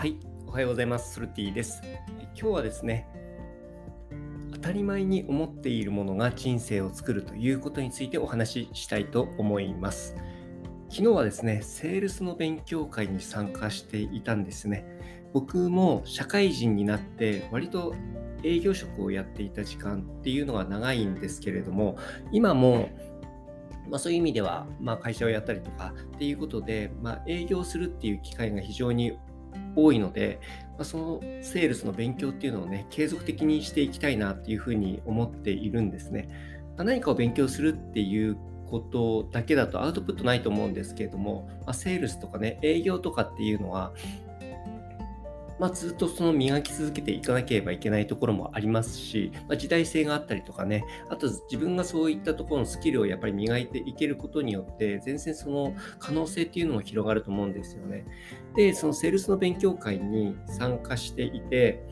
はい、おはようございます。ソルティです。今日はですね、当たり前に思っているものが人生を作るということについてお話ししたいと思います。昨日はですね、セールスの勉強会に参加していたんですね。僕も社会人になって割と営業職をやっていた時間っていうのが長いんですけれども、今もまあ、そういう意味では、まあ、会社をやったりとかっていうことで、まあ、営業するっていう機会が非常に多いので、まあ、そのセールスの勉強っていうのをね、継続的にしていきたいなっていうふうに思っているんですね。まあ、何かを勉強するっていうことだけだとアウトプットないと思うんですけれども、まあ、セールスとかね、営業とかっていうのは、まあ、ずっとその磨き続けていかなければいけないところもありますし、まあ、時代性があったりとかね、あと自分がそういったところのスキルをやっぱり磨いていけることによって、全然その可能性っていうのも広がると思うんですよね。で、そのセールスの勉強会に参加していて、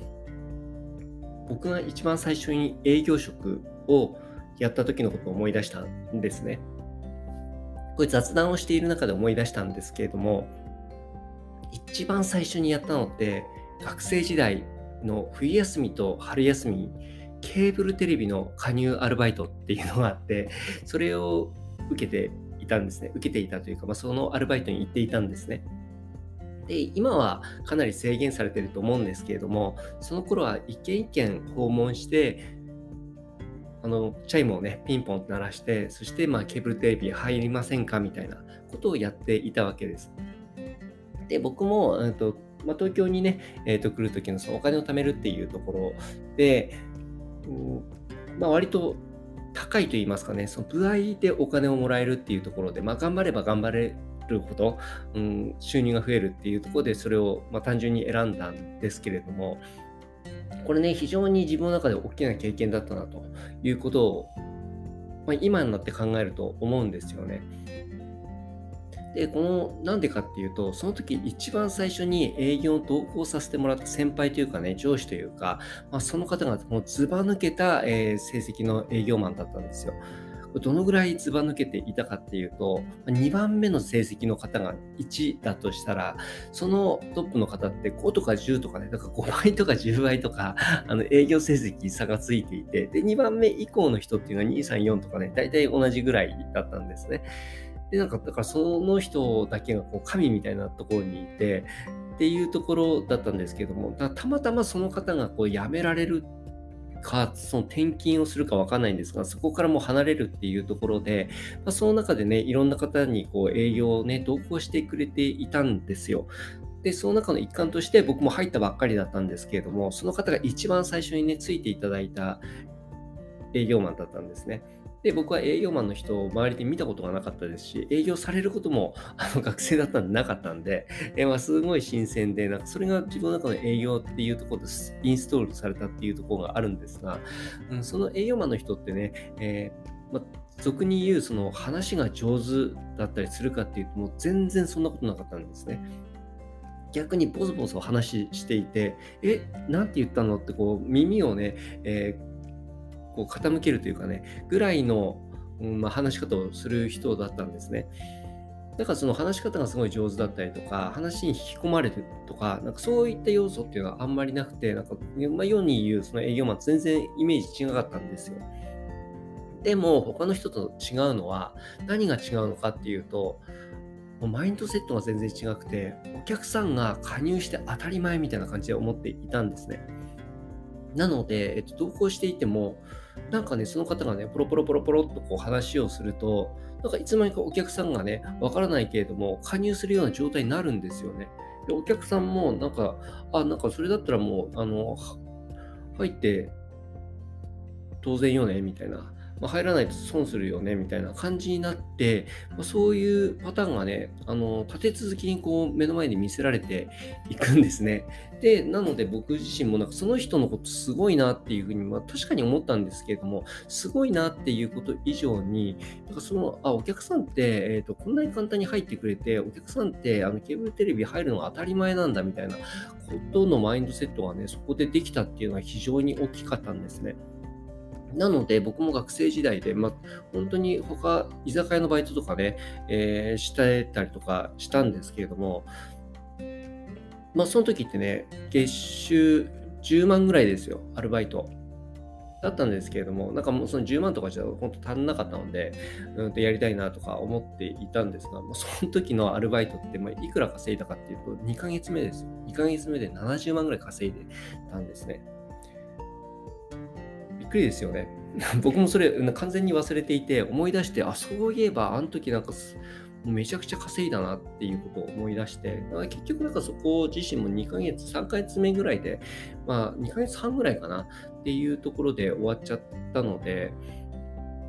僕が一番最初に営業職をやった時のことを思い出したんですね。これ雑談をしている中で思い出したんですけれども、一番最初にやったのって、学生時代の冬休みと春休みケーブルテレビの加入アルバイトっていうのがあってそれを受けていたんですね。受けていたというか、まあ、そのアルバイトに行っていたんですね。で今はかなり制限されてると思うんですけれどもその頃は一軒一軒訪問してあのチャイムをねピンポンと鳴らしてそしてまあケーブルテレビ入りませんかみたいなことをやっていたわけです。で僕も、うんとまあ、東京にね、えー、と来るときのそのお金を貯めるっていうところで、うんまあ、割と高いと言いますかね、その歩合でお金をもらえるっていうところで、まあ、頑張れば頑張れるほど、うん、収入が増えるっていうところで、それを、まあ、単純に選んだんですけれども、これね、非常に自分の中で大きな経験だったなということを、まあ、今になって考えると思うんですよね。で、この、なんでかっていうと、その時一番最初に営業を同行させてもらった先輩というかね、上司というか、まあ、その方がもうずば抜けた、えー、成績の営業マンだったんですよ。どのぐらいずば抜けていたかっていうと、2番目の成績の方が1だとしたら、そのトップの方って5とか10とかね、だから5倍とか10倍とか、あの営業成績差がついていて、で、2番目以降の人っていうのは2、3、4とかね、大体同じぐらいだったんですね。で、なんか、だからその人だけがこう神みたいなところにいて、っていうところだったんですけども、たまたまその方がこう辞められるか、その転勤をするか分かんないんですが、そこからもう離れるっていうところで、まあ、その中でね、いろんな方にこう営業をね、同行してくれていたんですよ。で、その中の一環として僕も入ったばっかりだったんですけれども、その方が一番最初にね、ついていただいた営業マンだったんですね。で、僕は営業マンの人を周りで見たことがなかったですし、営業されることもあの学生だったんでなかったんで、えー、まあ、すごい新鮮で、なんかそれが自分の中の営業っていうところでインストールされたっていうところがあるんですが、うん、その営業マンの人ってね、えー、ま、俗に言うその話が上手だったりするかっていうと、もう全然そんなことなかったんですね。逆にボソボソ話していて、え、なんて言ったのってこう耳をね、えーこう傾けるというかね、ぐらいの、うんまあ、話し方をする人だったんですね。だからその話し方がすごい上手だったりとか、話に引き込まれるとか、なんかそういった要素っていうのはあんまりなくて、なんか、まあ、世に言うその営業マン全然イメージ違かったんですよ。でも他の人と違うのは何が違うのかっていうと、マインドセットが全然違くて、お客さんが加入して当たり前みたいな感じで思っていたんですね。なので、えっと、同行していても、なんかね、その方がね、ポロポロポロポロっとこう話をすると、なんかいつの間にかお客さんがね、わからないけれども、加入するような状態になるんですよね。で、お客さんも、なんか、あ、なんかそれだったらもう、あの、入って当然よね、みたいな。まあ、入らないと損するよねみたいな感じになって、まあ、そういうパターンがね、あの立て続きにこう目の前で見せられていくんですね。で、なので僕自身もなんかその人のことすごいなっていうふうに、まあ、確かに思ったんですけれども、すごいなっていうこと以上に、なんかそのあお客さんって、えーと、こんなに簡単に入ってくれて、お客さんってあのケーブルテレビ入るのが当たり前なんだみたいなことのマインドセットがね、そこでできたっていうのは非常に大きかったんですね。なので、僕も学生時代で、ま、本当に他、居酒屋のバイトとかね、えー、してたりとかしたんですけれども、まあその時ってね、月収10万ぐらいですよ、アルバイト。だったんですけれども、なんかもうその10万とかじゃ本当足んなかったので、うんとやりたいなとか思っていたんですが、もうその時のアルバイトってまいくら稼いだかっていうと、2ヶ月目ですよ。2ヶ月目で70万ぐらい稼いでたんですね。っくりですよね。僕もそれ完全に忘れていて、思い出して、あ、そういえばあの時なんかめちゃくちゃ稼いだなっていうことを思い出して、結局なんかそこ自身も2ヶ月、3ヶ月目ぐらいで、まあ2ヶ月半ぐらいかなっていうところで終わっちゃったので、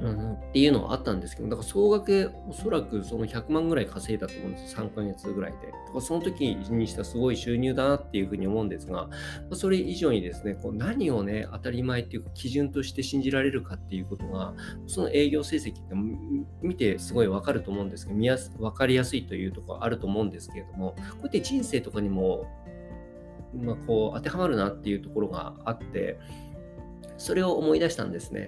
うん、っていうのはあったんですけど、だから総額おそらくその100万ぐらい稼いだと思うんですよ、3ヶ月ぐらいで。だからその時にしたすごい収入だなっていうふうに思うんですが、それ以上にですね、こう何をね、当たり前っていうか基準として信じられるかっていうことが、その営業成績って見てすごいわかると思うんですけど、見やす分かりやすいというところあると思うんですけれども、こうやって人生とかにも、まあ、こう当てはまるなっていうところがあって、それを思い出したんですね。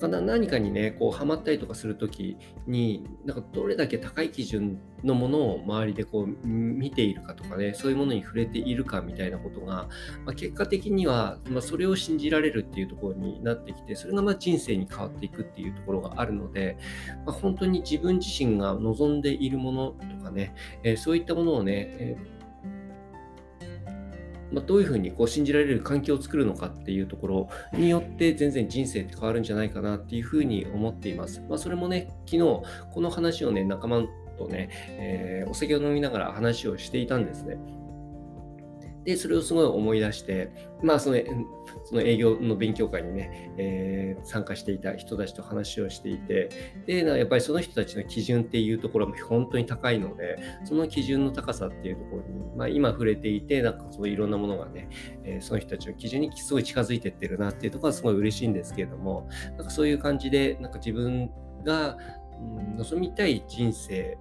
何かにね、こう、ハマったりとかするときに、なんかどれだけ高い基準のものを周りでこう、見ているかとかね、そういうものに触れているかみたいなことが、まあ、結果的には、まあ、それを信じられるっていうところになってきて、それがまあ人生に変わっていくっていうところがあるので、まあ、本当に自分自身が望んでいるものとかね、えー、そういったものをね、えーまあ、どういうふうにこう信じられる環境を作るのかっていうところによって全然人生って変わるんじゃないかなっていうふうに思っています。まあ、それもね、昨日この話をね、仲間とね、えー、お酒を飲みながら話をしていたんですね。で、それをすごい思い出して、まあ、その、その営業の勉強会にね、えー、参加していた人たちと話をしていて、で、やっぱりその人たちの基準っていうところも本当に高いので、その基準の高さっていうところに、まあ、今触れていて、なんかそういろんなものがね、えー、その人たちの基準にすごい近づいてってるなっていうところはすごい嬉しいんですけれども、なんかそういう感じで、なんか自分が、うん、望みたい人生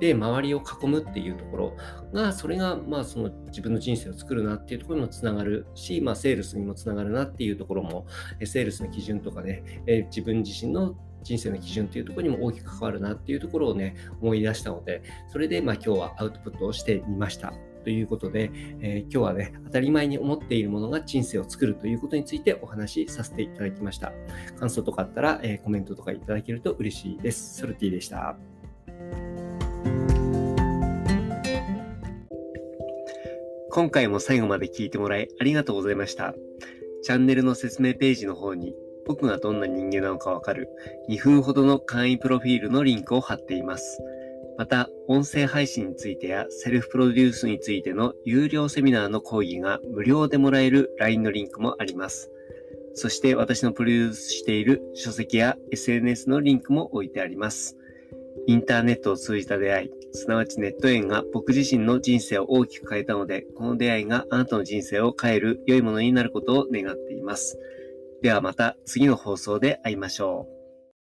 で周りを囲むっていうところがそれがまあその自分の人生を作るなっていうところにもつながるし、まあ、セールスにもつながるなっていうところもセールスの基準とかね、自分自身の人生の基準っていうところにも大きく関わるなっていうところをね思い出したのでそれでまあ今日はアウトプットをしてみました。ということで、えー、今日はね、当たり前に思っているものが人生を作るということについてお話しさせていただきました。感想とかあったら、えー、コメントとかいただけると嬉しいです。ソルティでした。今回も最後まで聞いてもらいありがとうございました。チャンネルの説明ページの方に僕がどんな人間なのかわかる2分ほどの簡易プロフィールのリンクを貼っています。また、音声配信についてやセルフプロデュースについての有料セミナーの講義が無料でもらえる LINE のリンクもあります。そして私のプロデュースしている書籍や SNS のリンクも置いてあります。インターネットを通じた出会い、すなわちネット縁が僕自身の人生を大きく変えたので、この出会いがあなたの人生を変える良いものになることを願っています。ではまた次の放送で会いましょう。